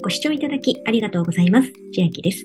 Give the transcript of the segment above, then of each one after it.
ご視聴いただきありがとうございます。千秋です。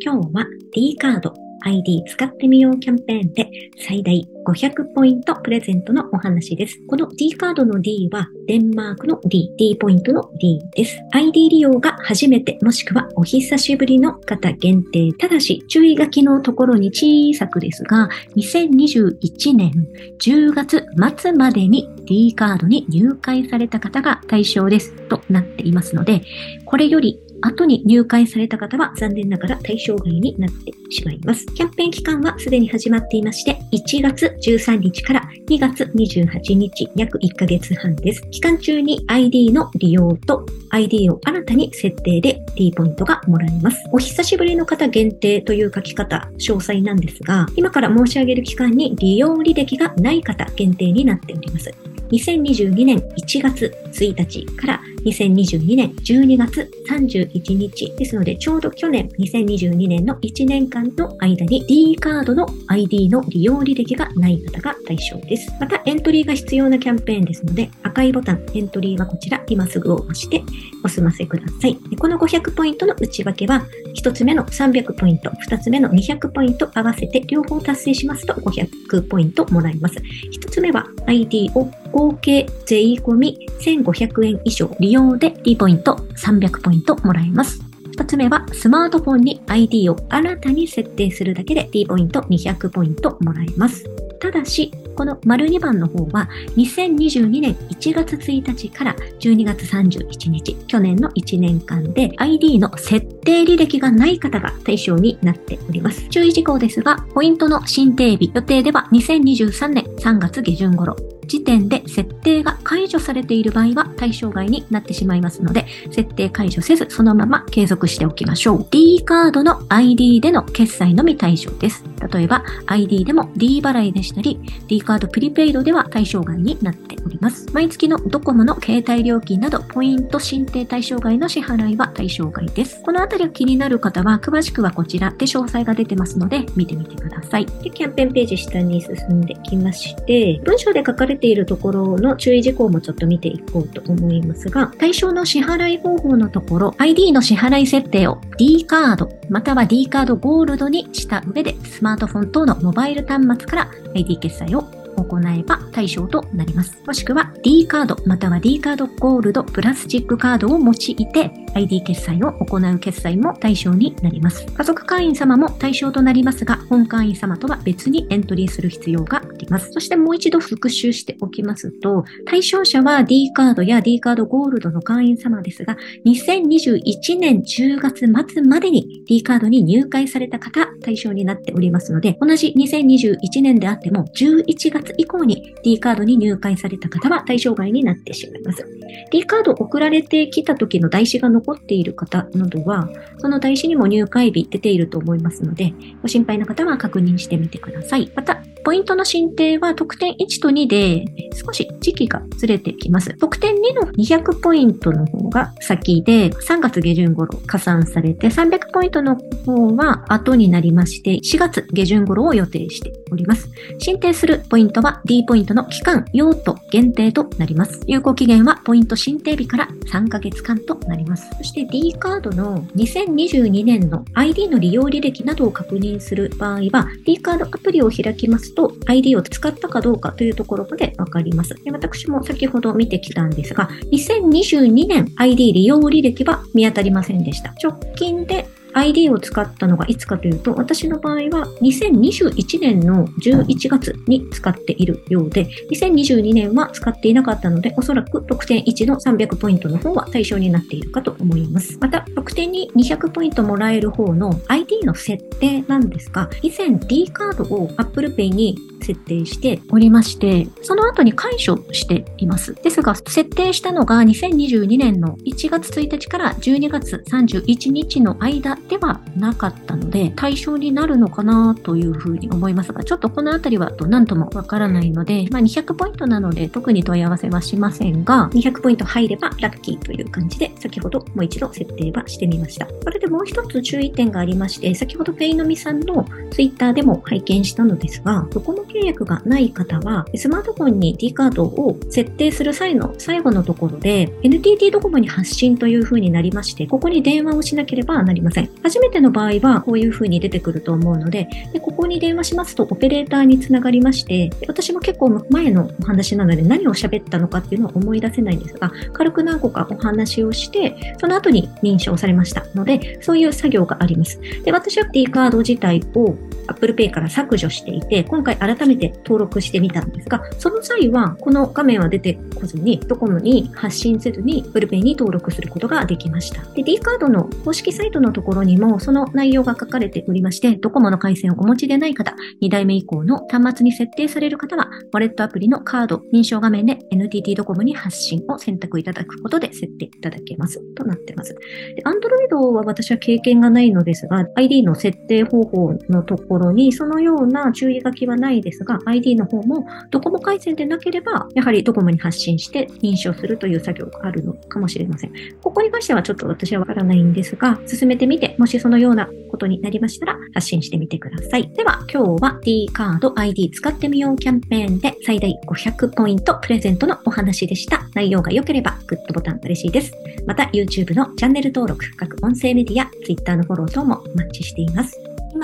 今日は D カード ID 使ってみようキャンペーンで最大500ポイントプレゼントのお話です。この D カードの D はデンマークの D、D ポイントの D です。ID 利用が初めてもしくはお久しぶりの方限定。ただし注意書きのところに小さくですが、2021年10月末までに D カードに入会された方が対象ですとなっていますので、これより後に入会された方は残念ながら対象外になってしまいます。キャンペーン期間はすでに始まっていまして、1月13日から2月28日、約1ヶ月半です。期間中に ID の利用と ID を新たに設定で D ポイントがもらえます。お久しぶりの方限定という書き方、詳細なんですが、今から申し上げる期間に利用履歴がない方限定になっております。2022年1月1日から2022年12月31日ですので、ちょうど去年2022年の1年間の間に D カードの ID の利用履歴がない方が対象です。また、エントリーが必要なキャンペーンですので、赤いボタン、エントリーはこちら、今すぐを押してお済ませください。この500ポイントの内訳は、1つ目の300ポイント、2つ目の200ポイント合わせて両方達成しますと500ポイントもらえます。1つ目は ID を合計税込み1500円以上利用で D ポイント300ポイントもらえます。二つ目は、スマートフォンに ID を新たに設定するだけで D ポイント200ポイントもらえます。ただし、この丸2番の方は、2022年1月1日から12月31日、去年の1年間で ID の設定履歴がない方が対象になっております。注意事項ですが、ポイントの申請日予定では2023年3月下旬頃、時点で設定が解除されている場合は対象外になってしまいますので、設定解除せずそのまま継続しておきましょう。D カードの ID での決済のみ対象です。例えば ID でも D 払いでしたり、D カードプリペイドでは対象外になっております。毎月のドコモの携帯料金などポイント申請対象外の支払いは対象外です。このあたりが気になる方は詳しくはこちらで詳細が出てますので見てみてください。でキャンペーンページ下に進んできまして、文章で書かれているところの注意事項もちょっと見ていこうと思いますが、対象の支払い方法のところ、ID の支払い設定を D カードまたは D カードゴールドにした上でスマートフォン等のモバイル端末から ID 決済を行えば対象となります。もしくは D カードまたは D カードゴールドプラスチックカードを用いて ID 決済を行う決済も対象になります。家族会員様も対象となりますが、本会員様とは別にエントリーする必要があります。そしてもう一度復習しておきますと、対象者は D カードや D カードゴールドの会員様ですが、2021年10月末までに D カードに入会された方対象になっておりますので、同じ2021年であっても11月以降に D カードに入会された方は対象外になってしまいます。D カード送られてきた時の台紙が残っている方などは、その台紙にも入会日出ていると思いますので、ご心配な方は確認してみてください。また、ポイントの申請は特典1と2で少し時期がずれてきます。特典2の200ポイントの方が先で3月下旬頃加算されて300ポイントの方は後になりまして4月下旬頃を予定しております。申請するポイントは D ポイントの期間、用途限定となります。有効期限はポイント申請日から3ヶ月間となります。そして D カードの2022年の ID の利用履歴などを確認する場合は D カードアプリを開きますと ID を使ったかどうかというところまでわかります。で私も先ほど見てきたんですが、2022年 ID 利用履歴は見当たりませんでした。直近で ID を使ったのがいつかというと、私の場合は2021年の11月に使っているようで、2022年は使っていなかったので、おそらく特典1の300ポイントの方は対象になっているかと思います。また、特典に200ポイントもらえる方の ID の設定なんですが、以前 D カードを Apple Pay に設定しておりまして、その後に解除しています。ですが、設定したのが2022年の1月1日から12月31日の間ではなかったので、対象になるのかなというふうに思いますが、ちょっとこのあたりは何ともわからないので、まあ、200ポイントなので特に問い合わせはしませんが、200ポイント入ればラッキーという感じで、先ほどもう一度設定はしてみました。それでもう一つ注意点がありまして、先ほどフェイノミさんのツイッターでも拝見したのですが、ドコモ契約がない方は、スマートフォンに D カードを設定する際の最後のところで、NTT ドコモに発信という風になりまして、ここに電話をしなければなりません。初めての場合は、こういう風に出てくると思うのでで、ここに電話しますと、オペレーターにつながりまして、私も結構前のお話なので何を喋ったのかっていうのを思い出せないんですが、軽く何個かお話をして、その後に認証されましたので、そういう作業があります。で、私は D カード自体を Apple Pay から削除していて、今回改めて登録してみたんですが、その際は、この画面は出てこずに、ドコモに発信せずに、Apple Pay に登録することができました。で、D カードの公式サイトのところにも、その内容が書かれておりまして、ドコモの回線をお持ちでない方、2代目以降の端末に設定される方は、ウォレットアプリのカード認証画面で NTT ドコモに発信を選択いただくことで設定いただけます。となってます。で、Android は私は経験がないのですが、ID の設定方法のところころに、そのような注意書きはないですが、ID の方もドコモ回線でなければ、やはりドコモに発信して認証するという作業があるのかもしれません。ここに関してはちょっと私はわからないんですが、進めてみて、もしそのようなことになりましたら、発信してみてください。では、今日は D カード ID 使ってみようキャンペーンで最大500ポイントプレゼントのお話でした。内容が良ければグッドボタン嬉しいです。また YouTube のチャンネル登録、各音声メディア、Twitter のフォロー等もお待ちしています。